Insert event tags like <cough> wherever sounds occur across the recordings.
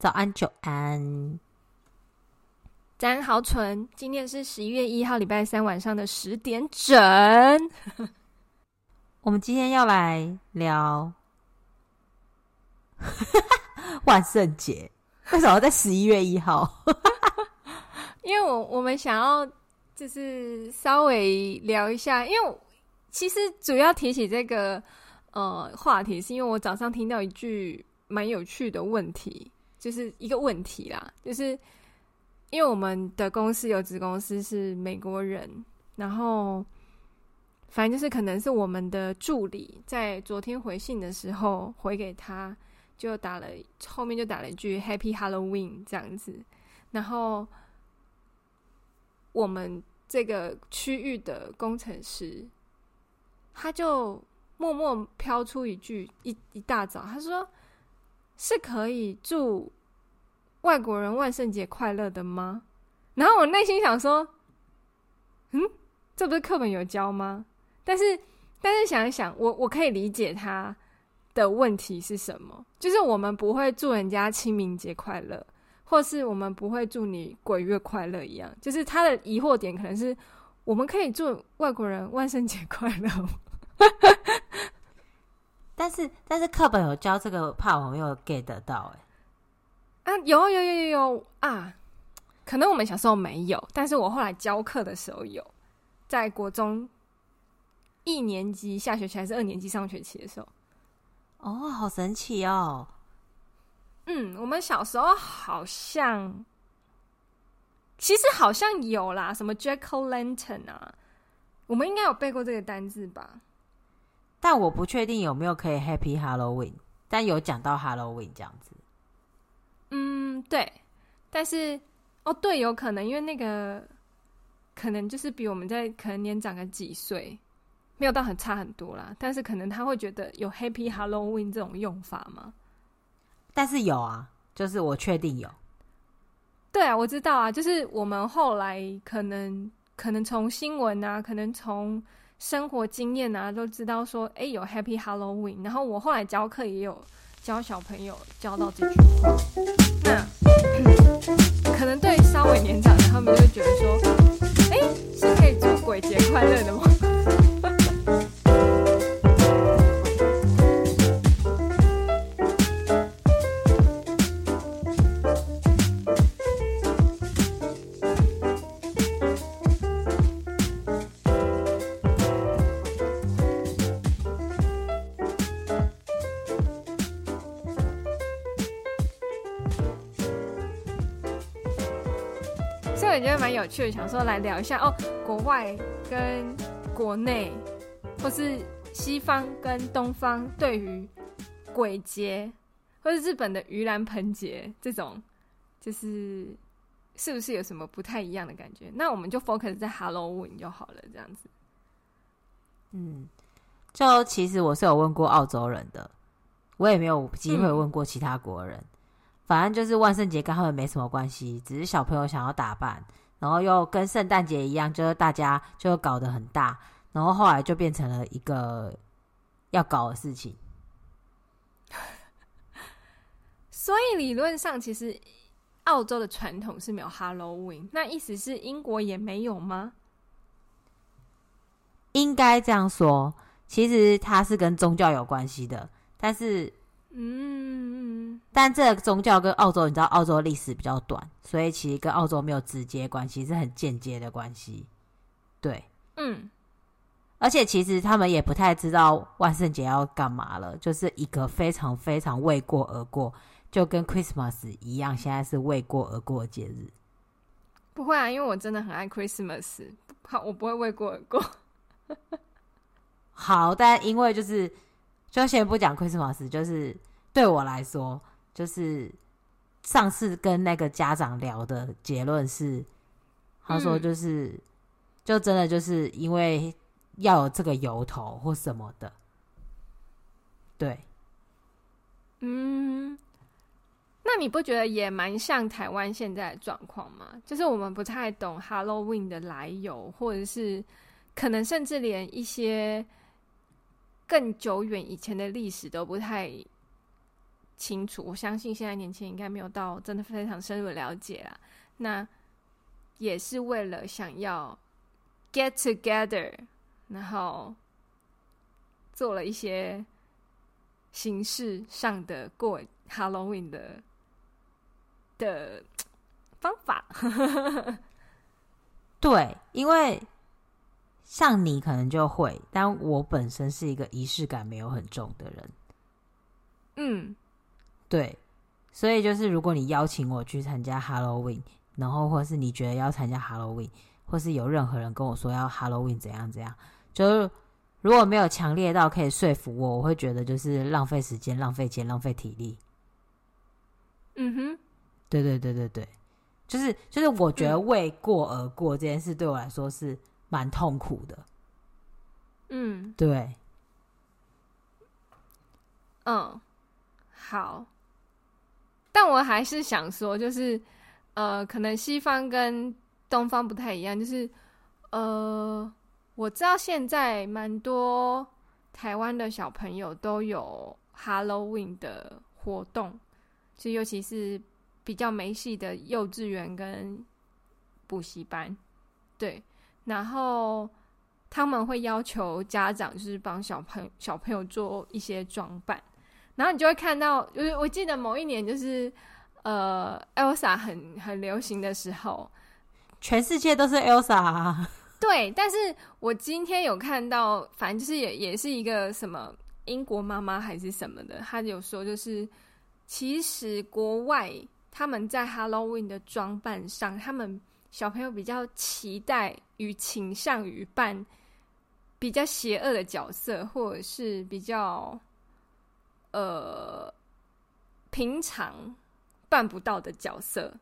早安，久安。早安，好蠢！今天是十一月一号，礼拜三晚上的十点整。<laughs> 我们今天要来聊 <laughs> 万圣节，为什么要在十一月一号？<laughs> 因为我我们想要就是稍微聊一下，因为其实主要提起这个呃话题，是因为我早上听到一句蛮有趣的问题，就是一个问题啦，就是因为我们的公司有子公司是美国人，然后反正就是可能是我们的助理在昨天回信的时候回给他，就打了后面就打了一句 Happy Halloween 这样子，然后。我们这个区域的工程师，他就默默飘出一句：一一大早，他说是可以祝外国人万圣节快乐的吗？然后我内心想说，嗯，这不是课本有教吗？但是，但是想一想，我我可以理解他的问题是什么，就是我们不会祝人家清明节快乐。或是我们不会祝你鬼月快乐一样，就是他的疑惑点可能是我们可以祝外国人万圣节快乐，但是但是课本有教这个，怕我没有 get 得到哎、欸，啊有有有有有啊，可能我们小时候没有，但是我后来教课的时候有，在国中一年级下学期还是二年级上学期的时候，哦，好神奇哦。嗯，我们小时候好像，其实好像有啦，什么 Jack-o'-lantern 啊，我们应该有背过这个单字吧？但我不确定有没有可以 Happy Halloween，但有讲到 Halloween 这样子。嗯，对，但是哦，对，有可能因为那个可能就是比我们在可能年长个几岁，没有到很差很多啦，但是可能他会觉得有 Happy Halloween 这种用法吗？但是有啊，就是我确定有。对啊，我知道啊，就是我们后来可能可能从新闻啊，可能从生活经验啊，都知道说，哎，有 Happy Halloween。然后我后来教课也有教小朋友教到这句话。那、可能对稍微年长的，他们就会觉得说，哎，是可以祝鬼节快乐的吗？我觉得蛮有趣的，想说来聊一下哦，国外跟国内，或是西方跟东方对于鬼节，或是日本的盂兰盆节这种，就是是不是有什么不太一样的感觉？那我们就 focus 在 Halloween 就好了，这样子。嗯，就其实我是有问过澳洲人的，我也没有机会问过其他国人。嗯反正就是万圣节跟他们没什么关系，只是小朋友想要打扮，然后又跟圣诞节一样，就是大家就搞得很大，然后后来就变成了一个要搞的事情。<laughs> 所以理论上，其实澳洲的传统是没有 Halloween，那意思是英国也没有吗？应该这样说，其实它是跟宗教有关系的，但是。嗯，但这个宗教跟澳洲，你知道澳洲历史比较短，所以其实跟澳洲没有直接关系，是很间接的关系。对，嗯，而且其实他们也不太知道万圣节要干嘛了，就是一个非常非常为过而过，就跟 Christmas 一样，现在是为过而过的节日。不会啊，因为我真的很爱 Christmas，好，我不会为过而过。<laughs> 好，但因为就是。就先不讲 Christmas，就是对我来说，就是上次跟那个家长聊的结论是，他说就是，嗯、就真的就是因为要有这个由头或什么的，对，嗯，那你不觉得也蛮像台湾现在的状况吗？就是我们不太懂 Halloween 的来由，或者是可能甚至连一些。更久远以前的历史都不太清楚。我相信现在年轻人应该没有到真的非常深入的了解啦。那也是为了想要 get together，然后做了一些形式上的过 Halloween 的的方法。<laughs> 对，因为。像你可能就会，但我本身是一个仪式感没有很重的人。嗯，对，所以就是如果你邀请我去参加 Halloween，然后或是你觉得要参加 Halloween，或是有任何人跟我说要 Halloween 怎样怎样，就是如果没有强烈到可以说服我，我会觉得就是浪费时间、浪费钱、浪费体力。嗯哼，对对对对对，就是就是我觉得为过而过这件事对我来说是。蛮痛苦的，嗯，对，嗯，好，但我还是想说，就是，呃，可能西方跟东方不太一样，就是，呃，我知道现在蛮多台湾的小朋友都有 Halloween 的活动，就尤其是比较没戏的幼稚园跟补习班，对。然后他们会要求家长就是帮小朋小朋友做一些装扮，然后你就会看到，就是我记得某一年就是呃，Elsa 很很流行的时候，全世界都是 Elsa 啊。对，但是我今天有看到，反正就是也也是一个什么英国妈妈还是什么的，她有说就是其实国外他们在 Halloween 的装扮上，他们。小朋友比较期待与倾向于扮比较邪恶的角色，或者是比较呃平常办不到的角色。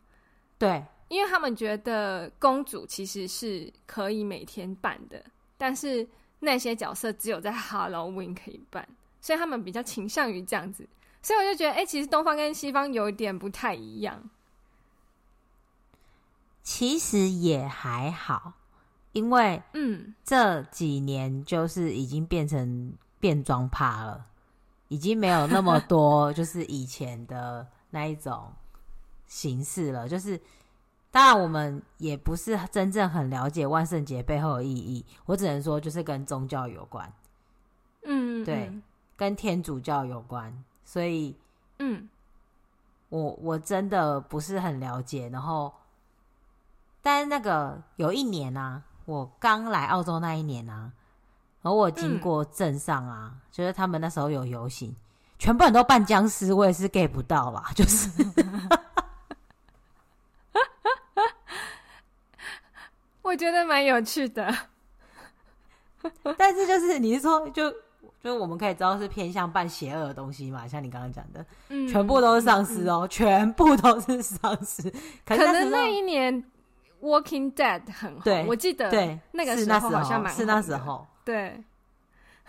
对，因为他们觉得公主其实是可以每天办的，但是那些角色只有在 Halloween 可以办，所以他们比较倾向于这样子。所以我就觉得，哎、欸，其实东方跟西方有一点不太一样。其实也还好，因为嗯，这几年就是已经变成变装趴了，已经没有那么多就是以前的那一种形式了。就是当然，我们也不是真正很了解万圣节背后的意义。我只能说，就是跟宗教有关，嗯，对，跟天主教有关。所以，嗯，我我真的不是很了解，然后。但是那个有一年啊，我刚来澳洲那一年啊，然后我经过镇上啊，嗯、就是他们那时候有游行，全部人都扮僵尸，我也是 get 不到啦，就是，<laughs> 我觉得蛮有趣的，<laughs> 但是就是你是说就就我们可以知道是偏向扮邪恶的东西嘛，像你刚刚讲的，嗯，全部都是丧尸哦，嗯、全部都是丧尸，可能那一年。Walking Dead 很红，我记得对那个时候好像蛮是那时候，对，<laughs>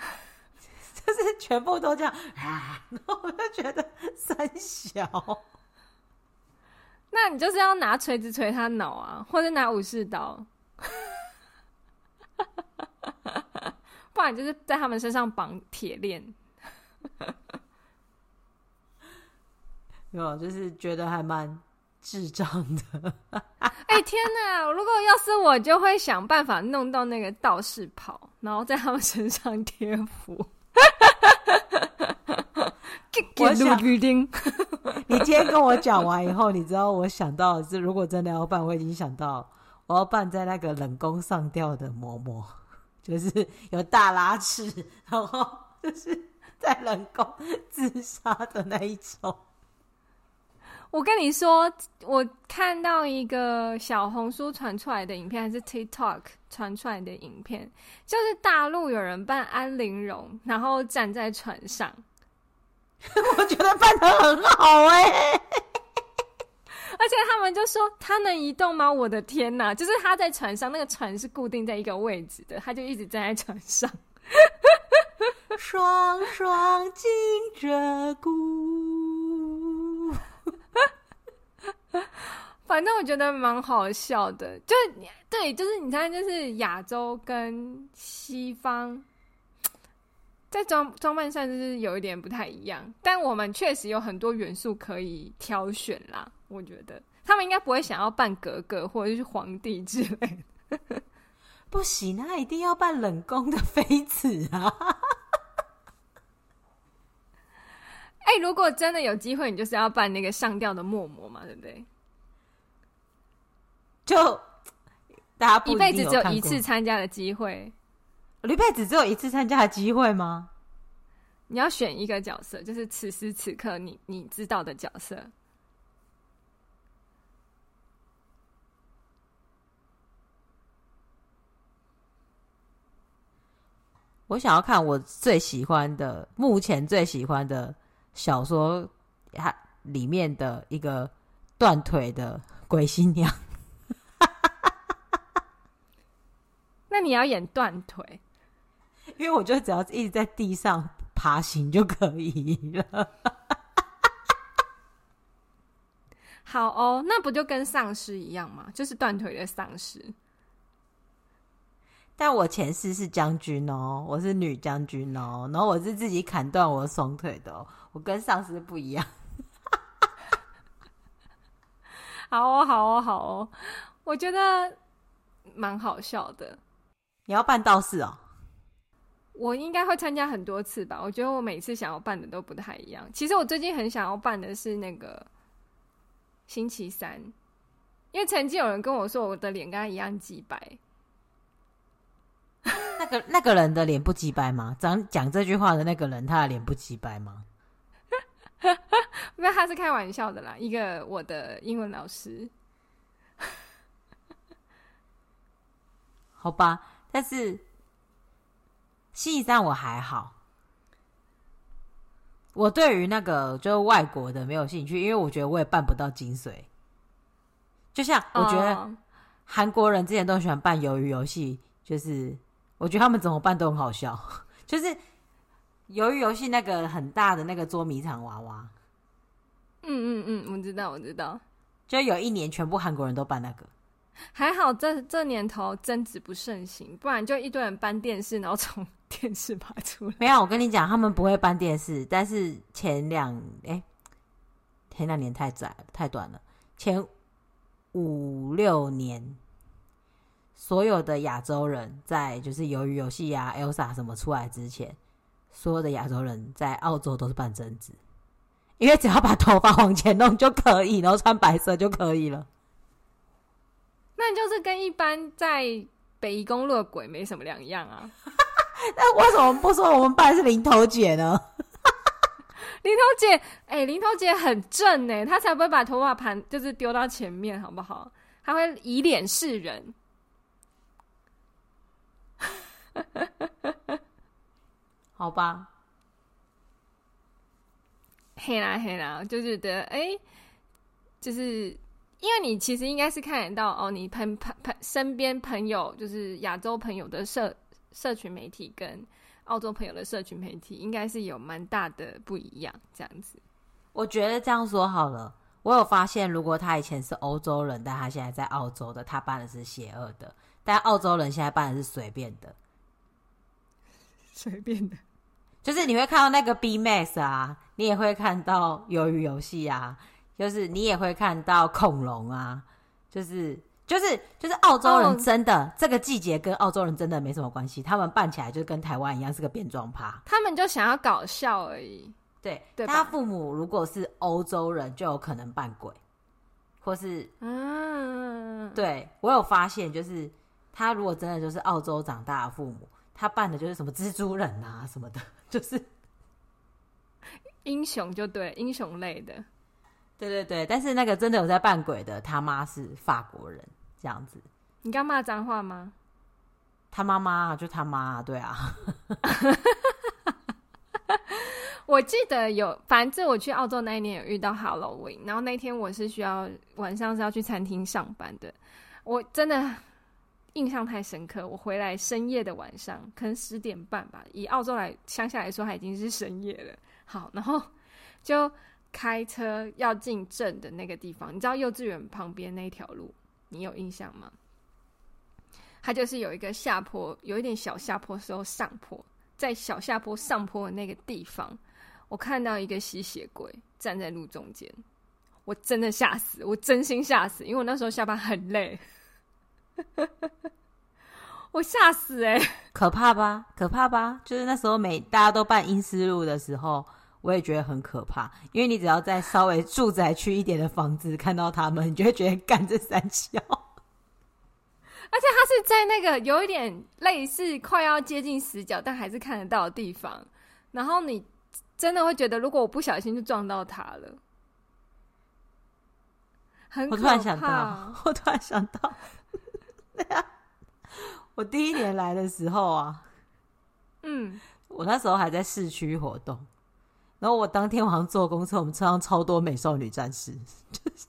就是全部都这样啊，<laughs> 然后我就觉得三小，<laughs> 那你就是要拿锤子锤他脑啊，或者拿武士刀，不然就是在他们身上绑铁链，有就是觉得还蛮。智障的！哎、欸、天哪！如果要是我，就会想办法弄到那个道士袍，然后在他们身上贴符。<laughs> 我想，<laughs> 你今天跟我讲完以后，你知道我想到的是，如果真的要办，我已经想到我要办在那个冷宫上吊的嬷嬷，<laughs> 就是有大拉翅，然后就是在冷宫自杀的那一种。我跟你说，我看到一个小红书传出来的影片，还是 TikTok 传出来的影片，就是大陆有人扮安陵容，然后站在船上。<laughs> 我觉得扮的很好哎、欸，而且他们就说他能移动吗？我的天哪！就是他在船上，那个船是固定在一个位置的，他就一直站在船上，<laughs> 双双紧着鼓。<laughs> 反正我觉得蛮好笑的，就对，就是你看，就是亚洲跟西方，在装装扮上就是有一点不太一样，但我们确实有很多元素可以挑选啦。我觉得他们应该不会想要扮格格或者是皇帝之类的，<laughs> 不行，那一定要扮冷宫的妃子啊！哎、欸，如果真的有机会，你就是要扮那个上吊的默默嘛，对不对？就大家一辈子只有一次参加的机会。一辈子只有一次参加的机会吗？你要选一个角色，就是此时此刻你你知道的角色。我想要看我最喜欢的，目前最喜欢的小说，它里面的一个断腿的鬼新娘。<laughs> 那你要演断腿？因为我觉得只要一直在地上爬行就可以了。好哦，那不就跟丧尸一样吗？就是断腿的丧尸。但我前世是将军哦，我是女将军哦，然后我是自己砍断我的双腿的哦，我跟上司不一样。<laughs> 好哦，好哦，好哦，我觉得蛮好笑的。你要办道士哦？我应该会参加很多次吧。我觉得我每次想要办的都不太一样。其实我最近很想要办的是那个星期三，因为曾经有人跟我说我的脸跟他一样鸡白。<laughs> 那个那个人的脸不鸡白吗？讲讲这句话的那个人，他的脸不鸡白吗？<laughs> 那他是开玩笑的啦。一个我的英文老师，<laughs> 好吧，但是。心理上我还好，我对于那个就是外国的没有兴趣，因为我觉得我也办不到精髓。就像我觉得韩国人之前都喜欢办鱿鱼游戏，就是我觉得他们怎么办都很好笑。就是鱿鱼游戏那个很大的那个捉迷藏娃娃，嗯嗯嗯，我知道我知道，就有一年全部韩国人都办那个。还好这这年头争执不盛行，不然就一堆人搬电视，然后从 <laughs> 电视爬出来。没有，我跟你讲，他们不会搬电视，但是前两哎，前两年太窄太短了，前五六年，所有的亚洲人在就是鱿鱼游戏啊、Elsa 什么出来之前，所有的亚洲人在澳洲都是半贞子，因为只要把头发往前弄就可以，然后穿白色就可以了。那就是跟一般在北宜公路的鬼没什么两样啊。<laughs> 那为什么不说我们扮的是零头姐呢？<laughs> 林头姐，哎、欸，林头姐很正呢，她才不会把头发盘就是丢到前面，好不好？她会以脸示人。<laughs> 好吧。嘿啦嘿啦，就觉得哎、就是。因为你其实应该是看得到哦，你朋朋朋身边朋友就是亚洲朋友的社社群媒体跟澳洲朋友的社群媒体，应该是有蛮大的不一样。这样子，我觉得这样说好了。我有发现，如果他以前是欧洲人，但他现在在澳洲的，他办的是邪恶的；但澳洲人现在办的是随便的，随便的，就是你会看到那个 B Max 啊，你也会看到鱿鱼游戏啊。就是你也会看到恐龙啊，就是就是就是澳洲人真的、oh, 这个季节跟澳洲人真的没什么关系，他们扮起来就跟台湾一样是个变装趴，他们就想要搞笑而已。对，对他父母如果是欧洲人，就有可能扮鬼，或是嗯，对我有发现，就是他如果真的就是澳洲长大的父母，他扮的就是什么蜘蛛人啊什么的，<laughs> 就是英雄就对英雄类的。对对对，但是那个真的有在扮鬼的，他妈是法国人，这样子。你刚骂脏话吗？他妈妈就他妈，对啊。<laughs> 我记得有，反正我去澳洲那一年有遇到 Halloween，然后那天我是需要晚上是要去餐厅上班的，我真的印象太深刻。我回来深夜的晚上，可能十点半吧，以澳洲来乡下来说，它已经是深夜了。好，然后就。开车要进镇的那个地方，你知道幼稚园旁边那条路，你有印象吗？它就是有一个下坡，有一点小下坡时候上坡，在小下坡上坡的那个地方，我看到一个吸血鬼站在路中间，我真的吓死，我真心吓死，因为我那时候下班很累，<laughs> 我吓死哎、欸，可怕吧？可怕吧？就是那时候每大家都办阴尸路的时候，我也觉得很可怕，因为你只要在稍微住宅区一点的房子看到他们，你就会觉得干这三小。<laughs> 而且他是在那个有一点类似快要接近死角，但还是看得到的地方。然后你真的会觉得，如果我不小心就撞到他了，很可怕。我突然想到，我突然想到，<laughs> 我第一年来的时候啊，嗯，我那时候还在市区活动，然后我当天晚上坐公车，我们车上超多美少女战士。就 <laughs> 是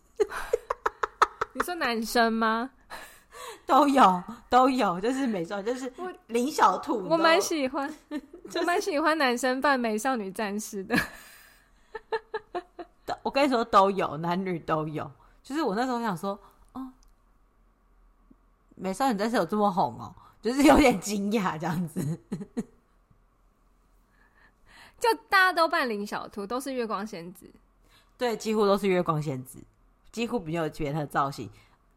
你说男生吗？都有都有，就是美少女，就是林小兔。我蛮喜欢，<laughs> 就是、我蛮喜欢男生扮美少女战士的。我跟你说，都有男女都有。就是我那时候想说，哦，美少女战士有这么红哦，<laughs> 就是有点惊讶这样子。<laughs> 就大家都扮林小兔，都是月光仙子。对，几乎都是月光仙子，几乎没有别的造型，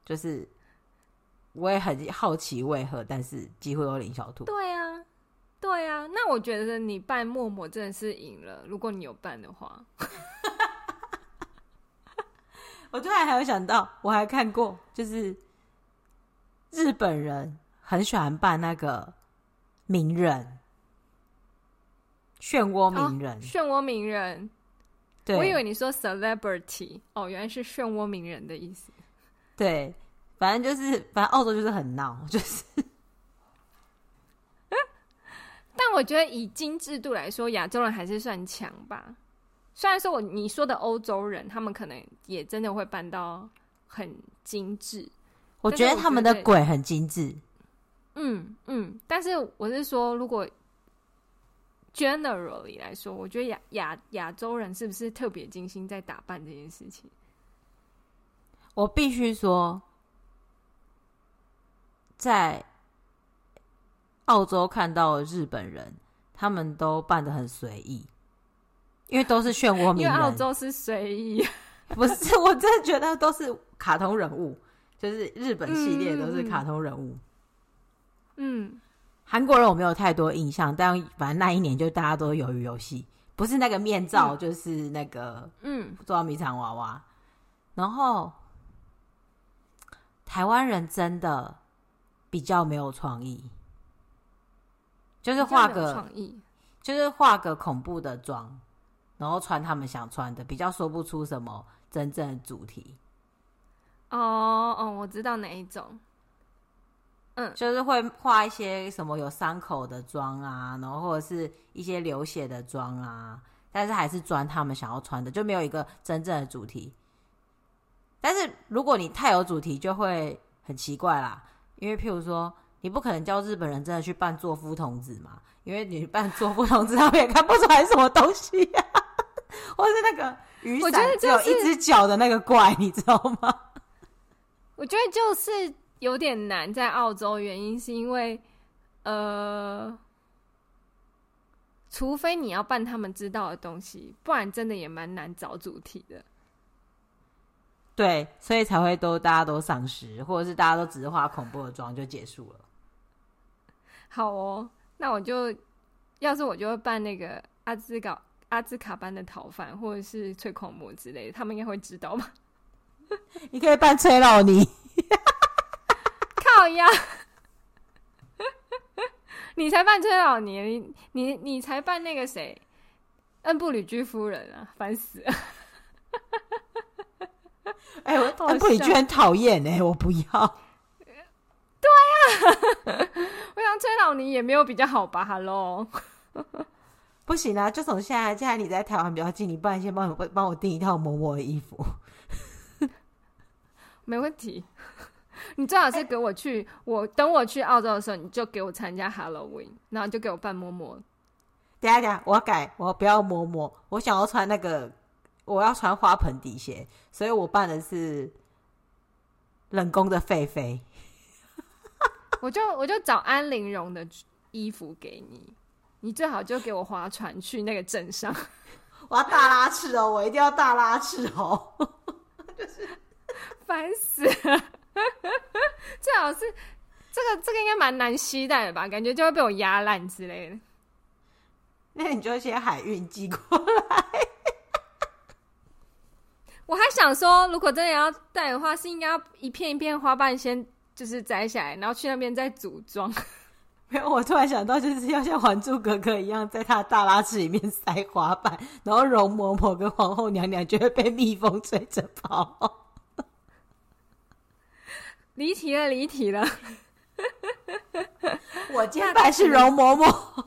就是。我也很好奇为何，但是几乎都林小兔。对啊，对啊。那我觉得你扮默默真的是赢了。如果你有扮的话，<laughs> 我突然还有想到，我还看过，就是日本人很喜欢扮那个名人，漩涡名人，漩涡名人。对，我以为你说 celebrity，哦，原来是漩涡名人的意思。对。反正就是，反正澳洲就是很闹，<laughs> 就是。但我觉得以精致度来说，亚洲人还是算强吧。虽然说我你说的欧洲人，他们可能也真的会办到很精致。我觉得他们的鬼很精致。嗯嗯，但是我是说，如果 generally 来说，我觉得亚亚亚洲人是不是特别精心在打扮这件事情？我必须说。在澳洲看到日本人，他们都扮得很随意，因为都是漩涡鸣人。<laughs> 因为澳洲是随意，不是？我真的觉得都是卡通人物，就是日本系列都是卡通人物。嗯，韩国人我没有太多印象，但反正那一年就大家都鱿鱼游戏，不是那个面罩，嗯、就是那个嗯，捉迷藏娃娃。然后台湾人真的。比较没有创意，就是画个创意，就是画个恐怖的妆，然后穿他们想穿的，比较说不出什么真正的主题。哦哦，我知道哪一种，嗯，就是会画一些什么有伤口的妆啊，然后或者是一些流血的妆啊，但是还是穿他们想要穿的，就没有一个真正的主题。但是如果你太有主题，就会很奇怪啦。因为，譬如说，你不可能叫日本人真的去扮作夫童子嘛？因为你扮作夫童子，他们也看不出来什么东西呀、啊。或是那个雨伞只有一只脚的那个怪，你知道吗？我觉得就是有点难在澳洲，原因是因为，呃，除非你要扮他们知道的东西，不然真的也蛮难找主题的。对，所以才会都大家都丧尸，或者是大家都只是化恐怖的妆就结束了。好哦，那我就要是我就会扮那个阿兹搞阿兹卡班的逃犯，或者是催狂魔之类的，他们应该会知道吧？<laughs> 你可以扮崔老尼，靠呀！<laughs> 你才扮崔老尼，你你你才扮那个谁？恩布里居夫人啊，烦死了！<laughs> 哎、欸，我恩布里居很讨厌哎，我不要。对啊，我想崔老尼也没有比较好吧？Hello，不行啊，就从现在，既然你在台湾比较近，你不然先帮我帮我订一套某某的衣服。没问题，<laughs> 你最好是给我去，欸、我等我去澳洲的时候，你就给我参加 Halloween，然后就给我扮嬷嬷。等下等下，我要改，我不要嬷嬷，我想要穿那个。我要穿花盆底鞋，所以我扮的是冷宫的狒狒。<laughs> <laughs> 我就我就找安陵容的衣服给你，你最好就给我划船去那个镇上。我要大拉翅哦，我一定要大拉翅哦，就是烦死了。<laughs> 最好是这个这个应该蛮难携带的吧？感觉就会被我压烂之类的。那你就先海运寄过来。<laughs> 我还想说，如果真的要带的话，是应该要一片一片花瓣先就是摘下来，然后去那边再组装。<laughs> 没有，我突然想到，就是要像《还珠格格》一样，在他的大拉翅里面塞花瓣，然后容嬷嬷跟皇后娘娘就会被蜜蜂追着跑。离题了，离题了。<laughs> 我今天是容嬷嬷。<laughs>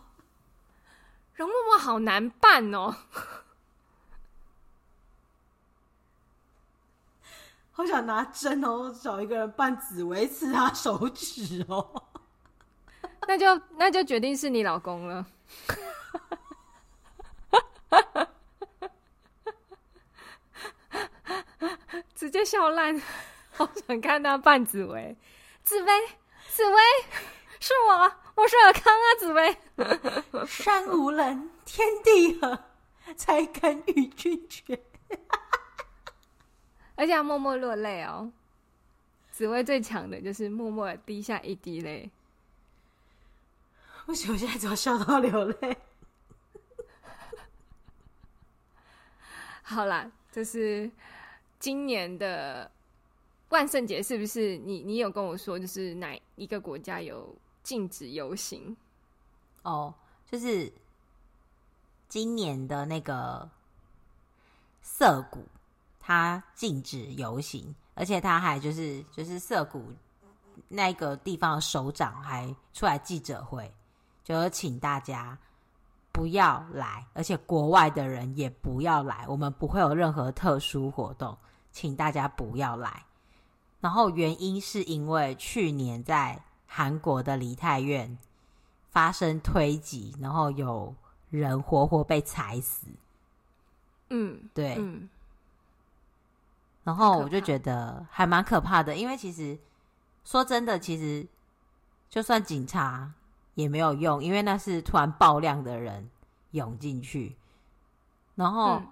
容嬷嬷好难办哦，<laughs> 好想拿针哦，找一个人扮紫薇刺他手指哦。那就那就决定是你老公了，直接笑烂。好想看到半紫薇，紫薇，紫薇，是我。我是尔康啊，紫薇。<laughs> 山无棱，天地合，才敢与君绝。而且要默默落泪哦。紫薇最强的就是默默滴下一滴泪。为什么我现在只要笑到流泪？<laughs> 好啦，这是今年的万圣节，是不是你你有跟我说，就是哪一个国家有？禁止游行哦，就是今年的那个涩谷，它禁止游行，而且他还就是就是涩谷那个地方的首长还出来记者会，就说请大家不要来，而且国外的人也不要来，我们不会有任何特殊活动，请大家不要来。然后原因是因为去年在。韩国的梨泰院发生推挤，然后有人活活被踩死。嗯，对。嗯，然后我就觉得还蛮可怕的，因为其实说真的，其实就算警察也没有用，因为那是突然爆量的人涌进去。然后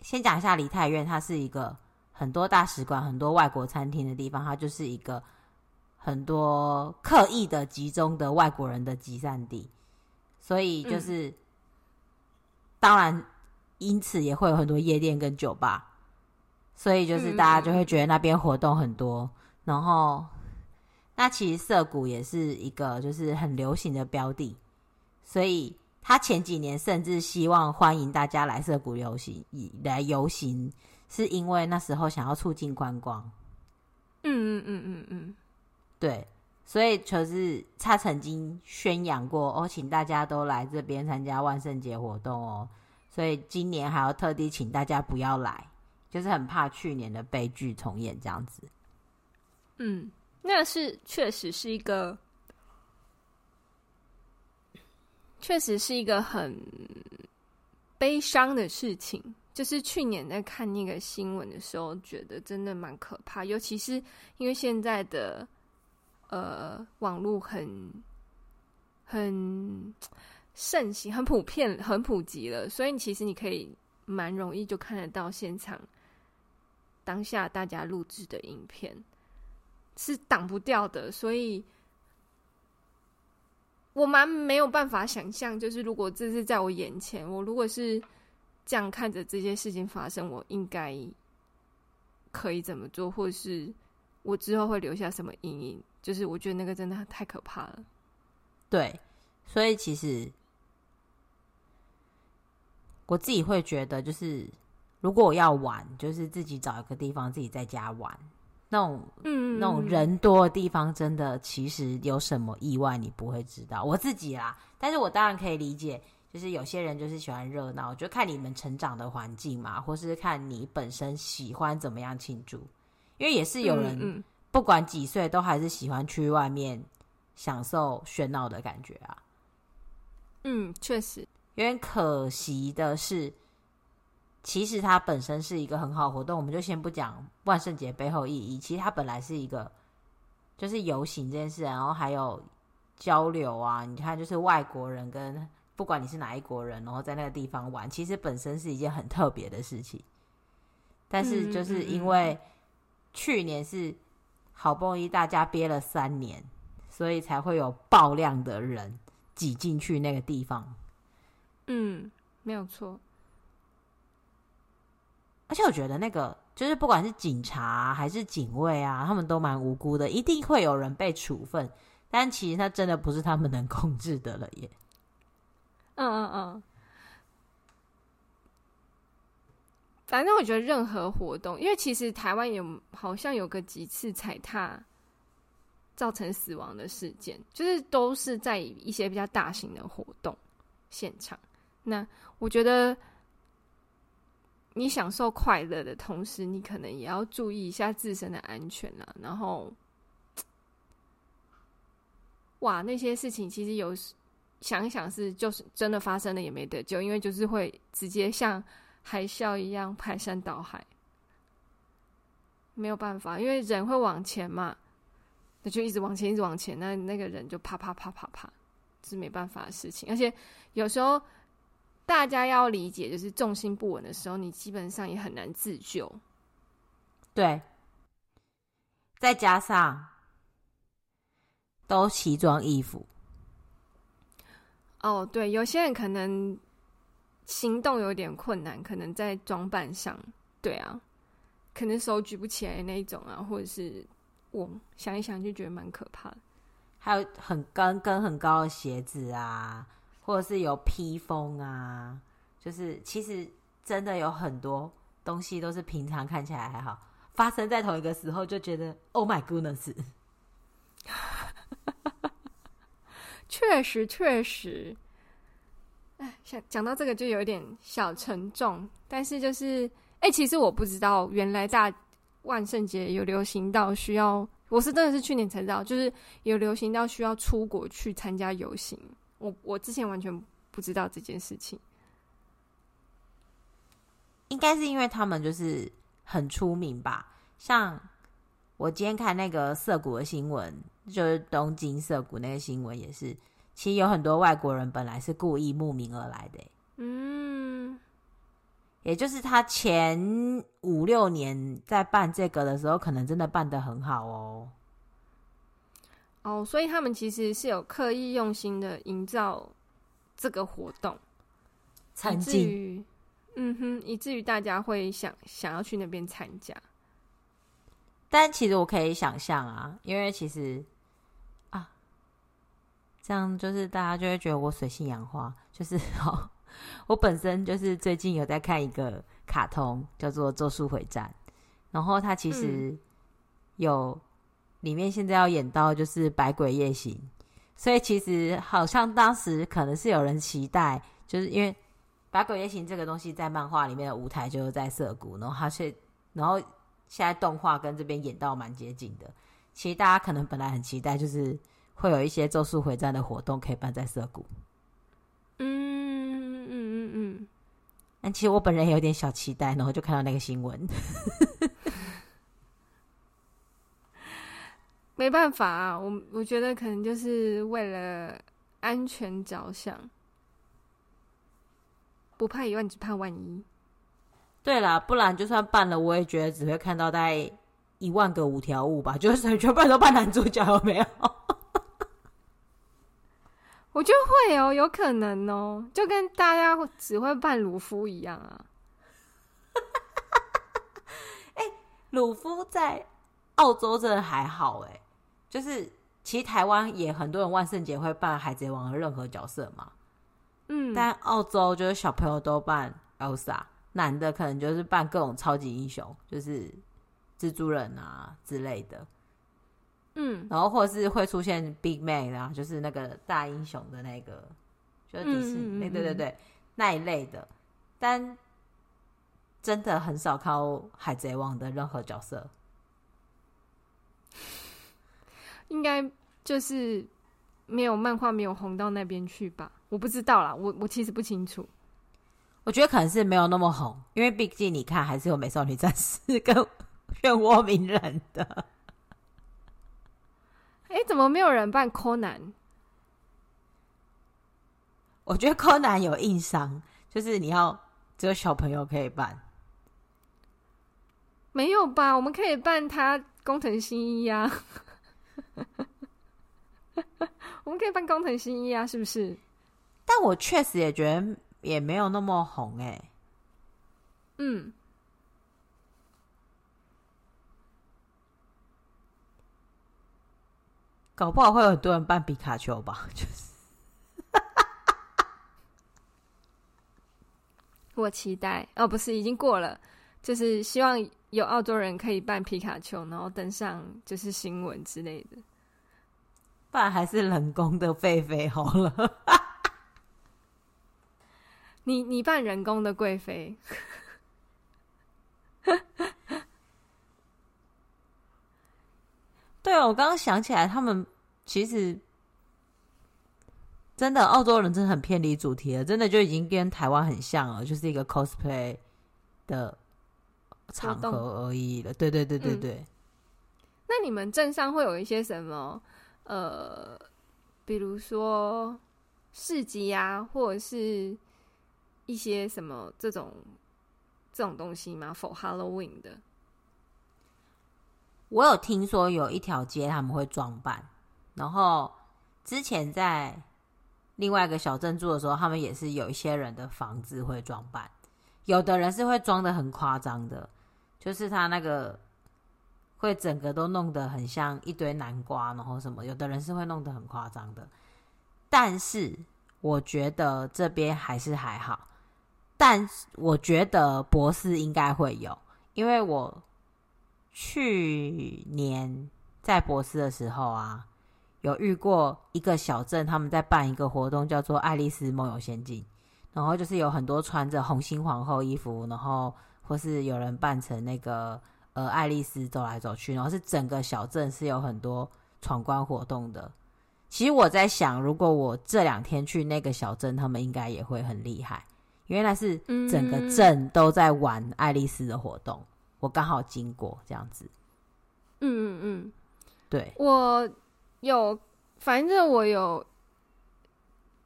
先讲一下梨泰院，它是一个很多大使馆、很多外国餐厅的地方，它就是一个。很多刻意的集中的外国人的集散地，所以就是，嗯、当然因此也会有很多夜店跟酒吧，所以就是大家就会觉得那边活动很多。嗯、然后，那其实涩谷也是一个就是很流行的标的，所以他前几年甚至希望欢迎大家来涩谷游行，来游行，是因为那时候想要促进观光。嗯嗯嗯嗯嗯。对，所以就是他曾经宣扬过哦，请大家都来这边参加万圣节活动哦。所以今年还要特地请大家不要来，就是很怕去年的悲剧重演这样子。嗯，那是确实是一个，确实是一个很悲伤的事情。就是去年在看那个新闻的时候，觉得真的蛮可怕，尤其是因为现在的。呃，网络很很盛行，很普遍，很普及了，所以其实你可以蛮容易就看得到现场当下大家录制的影片，是挡不掉的。所以我蛮没有办法想象，就是如果这是在我眼前，我如果是这样看着这些事情发生，我应该可以怎么做，或是我之后会留下什么阴影？就是我觉得那个真的太可怕了，对，所以其实我自己会觉得，就是如果我要玩，就是自己找一个地方自己在家玩，那种嗯那种人多的地方，真的其实有什么意外你不会知道。我自己啦，但是我当然可以理解，就是有些人就是喜欢热闹，就看你们成长的环境嘛，或是看你本身喜欢怎么样庆祝，因为也是有人。不管几岁，都还是喜欢去外面享受喧闹的感觉啊。嗯，确实，有点可惜的是，其实它本身是一个很好活动。我们就先不讲万圣节背后意义，其实它本来是一个就是游行这件事，然后还有交流啊。你看，就是外国人跟不管你是哪一国人，然后在那个地方玩，其实本身是一件很特别的事情。但是就是因为去年是好不容易大家憋了三年，所以才会有爆量的人挤进去那个地方。嗯，没有错。而且我觉得那个就是不管是警察啊，还是警卫啊，他们都蛮无辜的，一定会有人被处分。但其实那真的不是他们能控制的了耶。嗯嗯嗯。反正我觉得任何活动，因为其实台湾有好像有个几次踩踏造成死亡的事件，就是都是在一些比较大型的活动现场。那我觉得你享受快乐的同时，你可能也要注意一下自身的安全啦。然后，哇，那些事情其实有时想一想是就是真的发生了也没得救，因为就是会直接像。海啸一样排山倒海，没有办法，因为人会往前嘛，那就一直往前，一直往前，那那个人就啪啪啪啪啪，是没办法的事情。而且有时候大家要理解，就是重心不稳的时候，你基本上也很难自救。对，再加上都奇装异服。哦，对，有些人可能。行动有点困难，可能在装扮上，对啊，可能手举不起来那一种啊，或者是我想一想就觉得蛮可怕的。还有很跟跟很高的鞋子啊，或者是有披风啊，就是其实真的有很多东西都是平常看起来还好，发生在同一个时候就觉得 Oh my goodness，确实确实。想讲到这个就有点小沉重，但是就是，哎、其实我不知道，原来大万圣节有流行到需要，我是真的是去年才知道，就是有流行到需要出国去参加游行，我我之前完全不知道这件事情，应该是因为他们就是很出名吧，像我今天看那个涩谷的新闻，就是东京涩谷那个新闻也是。其实有很多外国人本来是故意慕名而来的，嗯，也就是他前五六年在办这个的时候，可能真的办得很好哦。哦，所以他们其实是有刻意用心的营造这个活动，以至于，嗯哼，以至于大家会想想要去那边参加。但其实我可以想象啊，因为其实。这样就是大家就会觉得我水性杨花，就是 <laughs> 好。我本身就是最近有在看一个卡通，叫做《咒术回战》，然后它其实有里面现在要演到就是百鬼夜行，所以其实好像当时可能是有人期待，就是因为百鬼夜行这个东西在漫画里面的舞台就是在涩谷，然后它却然后现在动画跟这边演到蛮接近的，其实大家可能本来很期待就是。会有一些咒术回战的活动可以办在涩谷，嗯嗯嗯嗯，但其实我本人也有点小期待，然后就看到那个新闻，<laughs> 没办法啊，我我觉得可能就是为了安全着想，不怕一万，只怕万一。对啦，不然就算办了，我也觉得只会看到大概一万个五条悟吧，就是全部都扮男主角，有没有？我觉得会哦，有可能哦，就跟大家只会扮鲁夫一样啊。<laughs> 哎、欸，鲁夫在澳洲真的还好哎，就是其实台湾也很多人万圣节会扮海贼王的任何角色嘛。嗯，但澳洲就是小朋友都扮 Elsa，男的可能就是扮各种超级英雄，就是蜘蛛人啊之类的。嗯，然后或者是会出现 Big Man 啊，就是那个大英雄的那个，就是迪士尼，对对对，那一类的。但真的很少靠海贼王的任何角色，<laughs> 应该就是没有漫画没有红到那边去吧？我不知道啦，我我其实不清楚。我觉得可能是没有那么红，因为毕竟你看还是有美少女战士 <laughs> 跟漩涡鸣人的。哎，怎么没有人扮柯南？我觉得柯南有硬伤，就是你要只有小朋友可以扮。没有吧？我们可以扮他工藤新一呀，<laughs> 我们可以扮工藤新一啊，是不是？但我确实也觉得也没有那么红哎、欸。嗯。搞不好会有很多人扮皮卡丘吧？<laughs> 就是，<laughs> 我期待哦，不是已经过了，就是希望有澳洲人可以扮皮卡丘，然后登上就是新闻之类的。不然还是人工的狒狒好了。<laughs> 你你扮人工的贵妃？对啊，我刚刚想起来，他们其实真的澳洲人真的很偏离主题了，真的就已经跟台湾很像了，就是一个 cosplay 的场合而已了。对对对对对。那你们镇上会有一些什么？呃，比如说市集啊，或者是一些什么这种这种东西吗？For Halloween 的。我有听说有一条街他们会装扮，然后之前在另外一个小镇住的时候，他们也是有一些人的房子会装扮，有的人是会装得很夸张的，就是他那个会整个都弄得很像一堆南瓜，然后什么，有的人是会弄得很夸张的，但是我觉得这边还是还好，但我觉得博斯应该会有，因为我。去年在博斯的时候啊，有遇过一个小镇，他们在办一个活动，叫做《爱丽丝梦游仙境》，然后就是有很多穿着红心皇后衣服，然后或是有人扮成那个呃爱丽丝走来走去，然后是整个小镇是有很多闯关活动的。其实我在想，如果我这两天去那个小镇，他们应该也会很厉害，因为那是整个镇都在玩爱丽丝的活动。我刚好经过这样子，嗯嗯嗯，对，我有，反正我有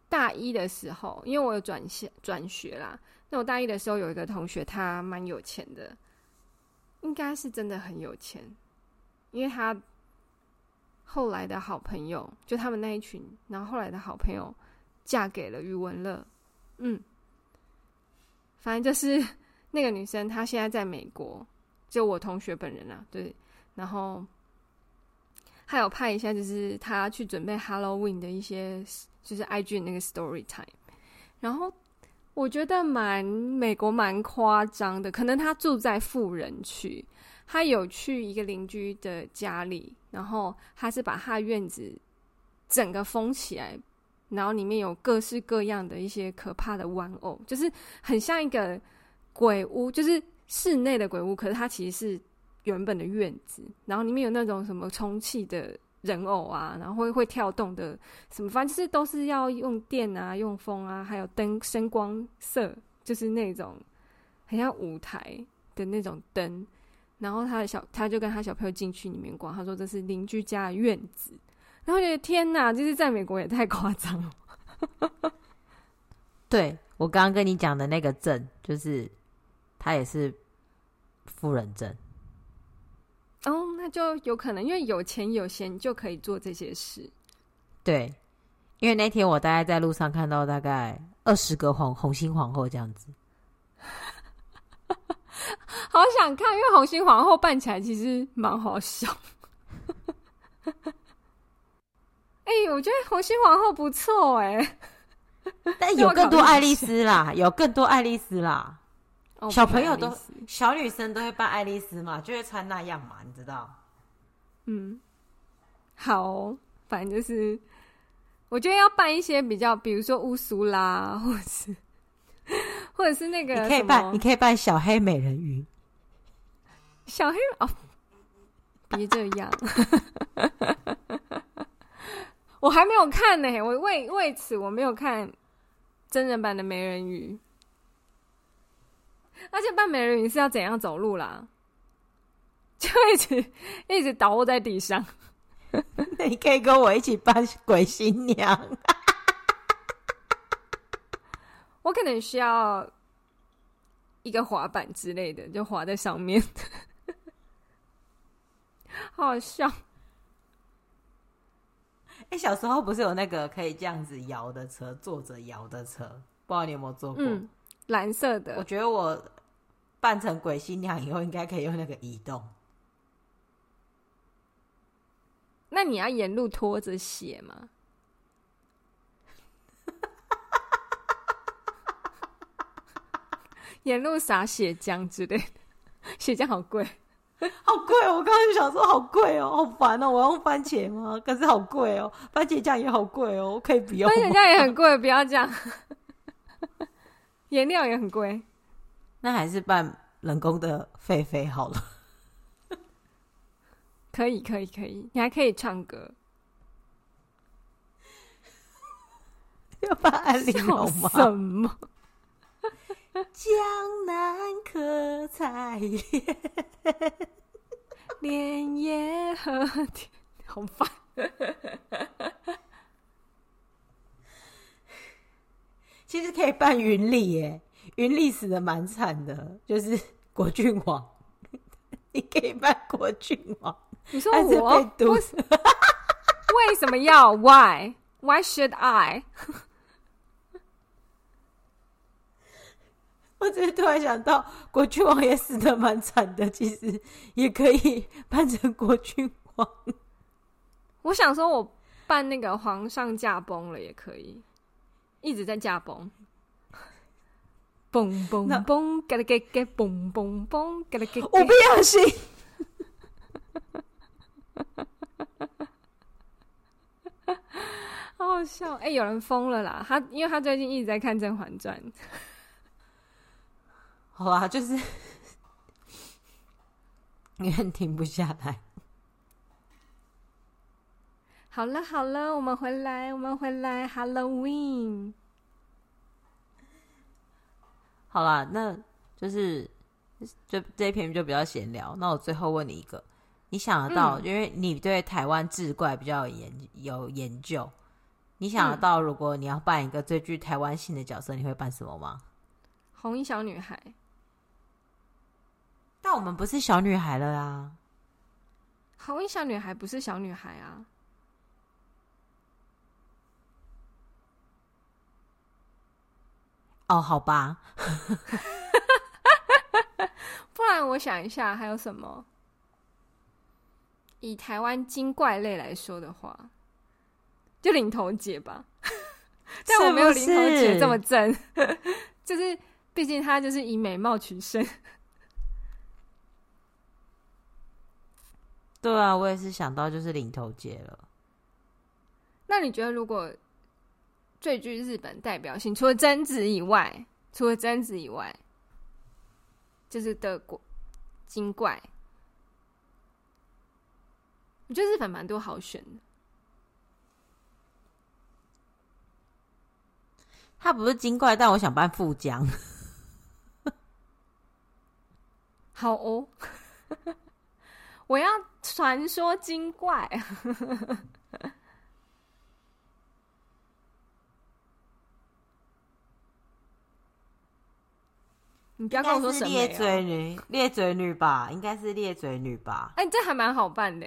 大一的时候，因为我有转学转学啦。那我大一的时候有一个同学，他蛮有钱的，应该是真的很有钱，因为他后来的好朋友，就他们那一群，然后后来的好朋友嫁给了余文乐，嗯，反正就是那个女生，她现在在美国。就我同学本人啊，对，然后还有拍一下，就是他去准备 Halloween 的一些，就是 IG 那个 Story Time，然后我觉得蛮美国蛮夸张的，可能他住在富人区，他有去一个邻居的家里，然后他是把他院子整个封起来，然后里面有各式各样的一些可怕的玩偶，就是很像一个鬼屋，就是。室内的鬼屋，可是它其实是原本的院子，然后里面有那种什么充气的人偶啊，然后会会跳动的什么，反正就是都是要用电啊、用风啊，还有灯、声光色，就是那种很像舞台的那种灯。然后他的小，他就跟他小朋友进去里面逛，他说这是邻居家的院子，然后觉得天哪，就是在美国也太夸张了。<laughs> 对，我刚刚跟你讲的那个镇，就是。他也是富人镇哦，那就有可能，因为有钱有闲就可以做这些事。对，因为那天我大概在路上看到大概二十个红红心皇后这样子，<laughs> 好想看，因为红心皇后扮起来其实蛮好笑。哎、欸，我觉得红心皇后不错哎、欸，但有更多爱丽丝啦，<laughs> 有更多爱丽丝啦。小朋友都小女生都会扮爱丽丝嘛，就会穿那样嘛，你知道？嗯，好哦，反正就是我觉得要扮一些比较，比如说乌苏拉，或者是或者是那个，你可以扮，你可以扮小黑美人鱼，小黑哦，别这样，<laughs> 我还没有看呢，我为为此我没有看真人版的美人鱼。<laughs> 而且扮美人鱼是要怎样走路啦？<laughs> 就一直一直倒卧在地上。<laughs> 你可以跟我一起扮鬼新娘。我可能需要一个滑板之类的，就滑在上面，好好笑。哎、欸，小时候不是有那个可以这样子摇的车，坐着摇的车，不知道你有没有坐过？嗯，蓝色的。我觉得我扮成鬼新娘以后，应该可以用那个移动。那你要沿路拖着血吗？<laughs> 沿路撒血浆之类的，血浆好贵。好贵哦！我刚刚就想说好贵哦，好烦哦！我要用番茄吗？可是好贵哦，番茄酱也好贵哦，可以不用。番茄酱也很贵，不要这样。颜料也很贵，那还是办人工的狒狒好了。可以，可以，可以，你还可以唱歌。<laughs> 要办安陵容吗？什么？江南可采莲，莲叶何田？好烦。其实可以办云丽耶，云丽死的蛮惨的，就是果郡王。<laughs> 你可以办国郡王，你说我？为什么要？Why？Why should I？<laughs> 我只是突然想到，果郡王也死的蛮惨的，其实也可以扮成果郡王。我想说，我扮那个皇上驾崩了也可以，一直在驾崩，嘣嘣嘣，嘎啦嘎嘎，嘣嘣嘣，嘎啦嘎。我不要信，<laughs> 好好笑！哎、欸，有人疯了啦！他因为他最近一直在看《甄嬛传》。好吧，就是 <laughs> 有点停不下来。好了好了，我们回来，我们回来，Halloween。好啦，那就是就这一篇就比较闲聊。那我最后问你一个，你想得到，嗯、因为你对台湾志怪比较有研有研究，你想得到，如果你要扮一个最具台湾性的角色，你会扮什么吗？红衣小女孩。但我们不是小女孩了啊！红衣小女孩不是小女孩啊！哦，好吧。<laughs> 不然我想一下，还有什么？以台湾精怪类来说的话，就领头姐吧。<laughs> 但我没有领头姐这么正，<laughs> 就是毕竟她就是以美貌取胜。对啊，我也是想到就是领头姐了。那你觉得，如果最具日本代表性，除了贞子以外，除了贞子以外，就是德国精怪，我觉得日本蛮多好选的。他不是精怪，但我想扮富江。<laughs> 好哦。<laughs> 我要传说精怪，你不要跟我说什么裂嘴女，裂嘴女吧，应该是裂嘴女吧？哎、欸，这还蛮好办的，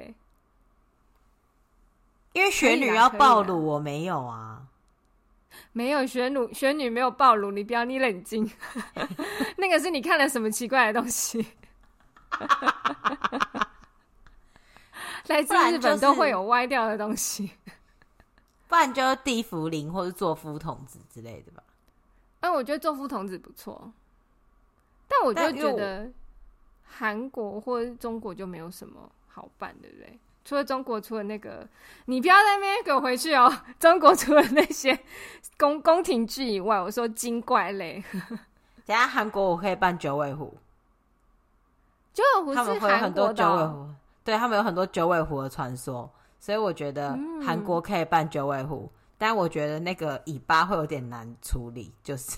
因为雪女要暴露，我没有啊，没有雪女，雪女没有暴露，你不要，你冷静，<laughs> 那个是你看了什么奇怪的东西？<laughs> 来自日本都会有歪掉的东西，不然就是地茯苓或者做夫童子之类的吧。哎，我觉得做夫童子不错，但我就觉得韩国或者中国就没有什么好办，对不对？除了中国，除了那个，你不要在那边给我回去哦。<laughs> 中国除了那些 <laughs> 宫宫廷剧以外，我说精怪类。等下韩国我可以扮九尾狐，九尾狐他们会有很多九尾狐。对，他们有很多九尾狐的传说，所以我觉得韩国可以扮九尾狐，嗯、但我觉得那个尾巴会有点难处理，就是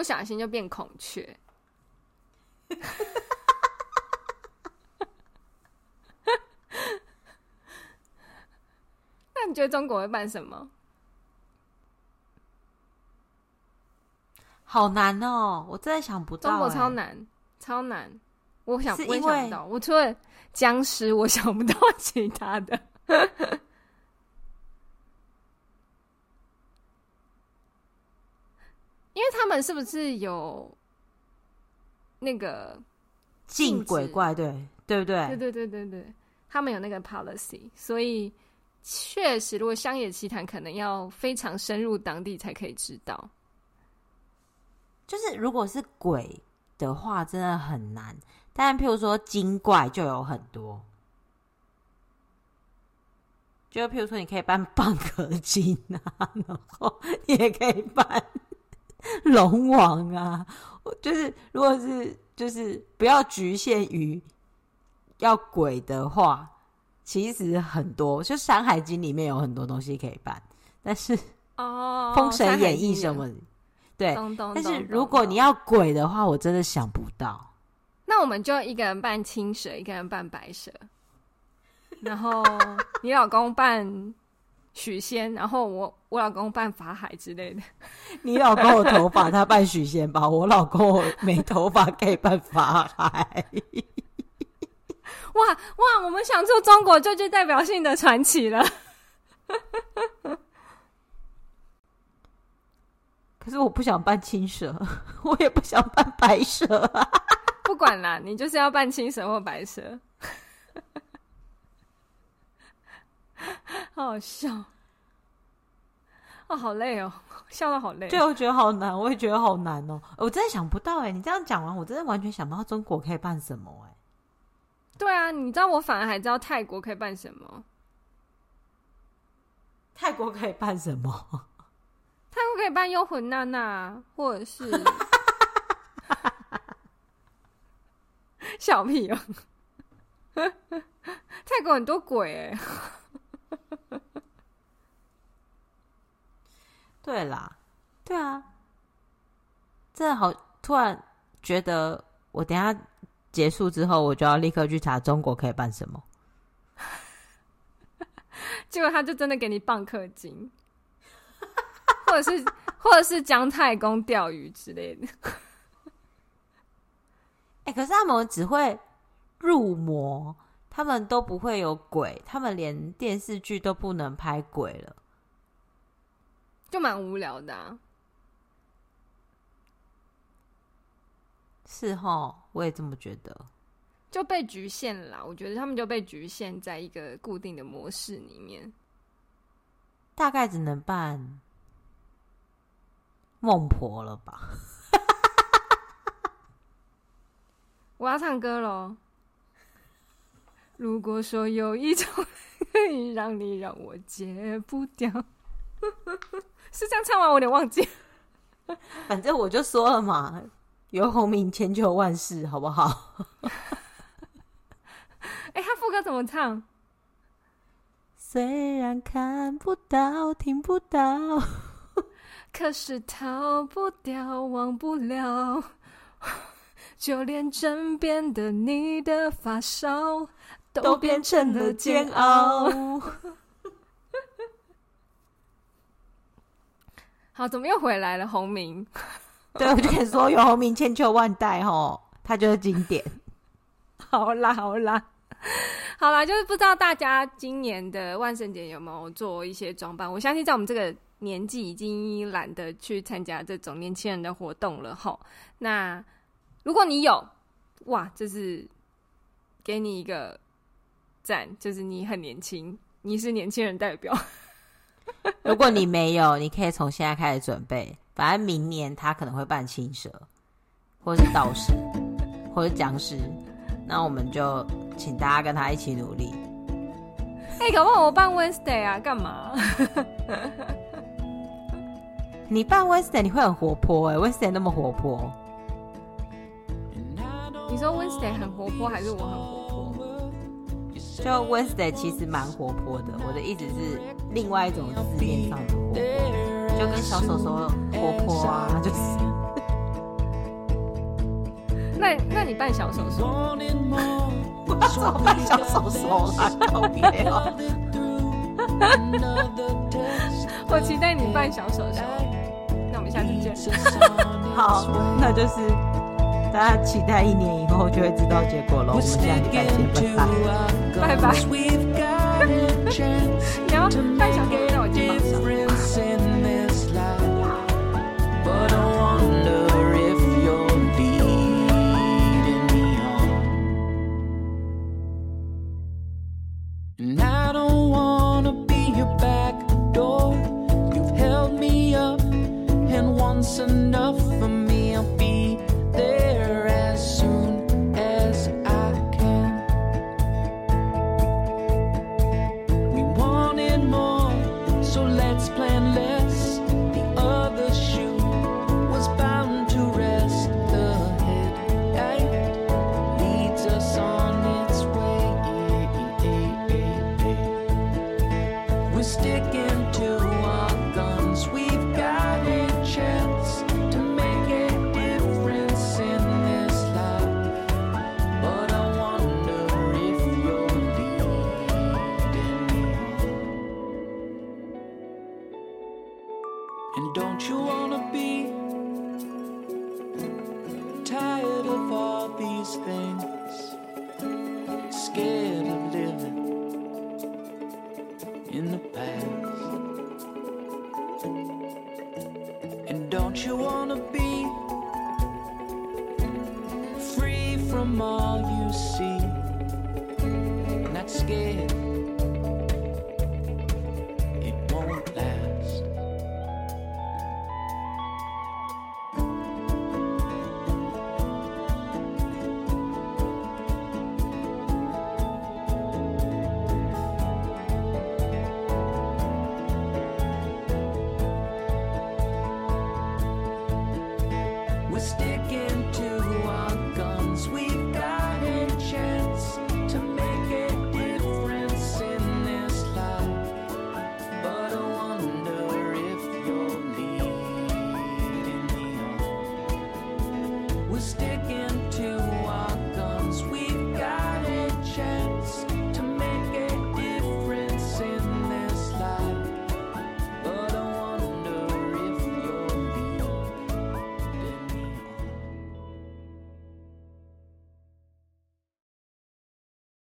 不小心就变孔雀。<laughs> 那你觉得中国会办什么？好难哦！我真的想不到、欸，中国超难，超难。我想，是我也想不到。我除了僵尸，我想不到其他的。因为他们是不是有那个禁鬼怪？对，对不对？对对对对对，他们有那个 policy，所以确实，如果乡野奇谈，可能要非常深入当地才可以知道。就是如果是鬼的话，真的很难。但譬如说精怪就有很多，就譬如说你可以扮蚌壳精啊，然后你也可以扮。<laughs> 龙王啊，就是如果是就是不要局限于要鬼的话，其实很多，就《山海经》里面有很多东西可以办，但是哦，<laughs>《封神演义》什么，对，但是如果你要鬼的话，我真的想不到。那我们就一个人扮青蛇，一个人扮白蛇，然后你老公扮。许仙，然后我我老公扮法海之类的。<laughs> 你老公有头发，他扮许仙吧。我老公没头发，可以扮法海。哇哇！我们想做中国最具代表性的传奇了。可是我不想扮青蛇，我也不想扮白蛇。不管啦，你就是要扮青蛇或白蛇。<laughs> 好好笑，哦，好累哦，<laughs> 笑到好累。对，我觉得好难，我也觉得好难哦。我真的想不到哎，你这样讲完，我真的完全想不到中国可以办什么哎。对啊，你知道我反而还知道泰国可以办什么？泰国可以办什么？泰国可以办幽魂娜娜，或者是 <laughs> 小屁哦。泰国很多鬼哎。对啦，对啊，真的好！突然觉得，我等下结束之后，我就要立刻去查中国可以办什么。<laughs> 结果他就真的给你蚌壳金，或者是 <laughs> 或者是姜太公钓鱼之类的。<laughs> 哎、欸，可是他们只会入魔。他们都不会有鬼，他们连电视剧都不能拍鬼了，就蛮无聊的啊。是哈，我也这么觉得，就被局限了。我觉得他们就被局限在一个固定的模式里面，大概只能扮孟婆了吧？<laughs> 我要唱歌喽。如果说有一种 <laughs> 可以让你让我戒不掉，<laughs> 是这样唱完？我有点忘记。反正我就说了嘛，游鸿明千秋万世，好不好？哎、欸，他副歌怎么唱？虽然看不到、听不到，<laughs> 可是逃不掉、忘不了，<laughs> 就连枕边的你的发梢。都变成了煎熬。好，怎么又回来了？红明，<laughs> 对，我就跟你说，有红明千秋万代，吼，他就是经典。<laughs> 好啦，好啦，好啦，就是不知道大家今年的万圣节有没有做一些装扮？我相信在我们这个年纪，已经懒得去参加这种年轻人的活动了，吼。那如果你有，哇，就是给你一个。赞，就是你很年轻，你是年轻人代表。<laughs> 如果你没有，你可以从现在开始准备。反正明年他可能会扮青蛇，或者是道士，<laughs> 或者僵尸。那我们就请大家跟他一起努力。哎、欸，搞不好我扮 Wednesday 啊？干嘛？<laughs> 你扮 Wednesday 你会很活泼哎、欸，Wednesday 那么活泼。你说 Wednesday 很活泼，还是我很活泼？就 Wednesday 其实蛮活泼的，我的意思是另外一种字面上的活泼，就跟小手手活泼啊，就是。<laughs> 那那你扮小手手？我要怎么扮小手手啊？特别哦。<laughs> 我期待你扮小手手。那我们们下次见。好，那就是大家期待一年以后就会知道结果了。我们下次再见，拜拜，拜拜。你要半小时在我肩膀上。don't you wanna be tired of all these things?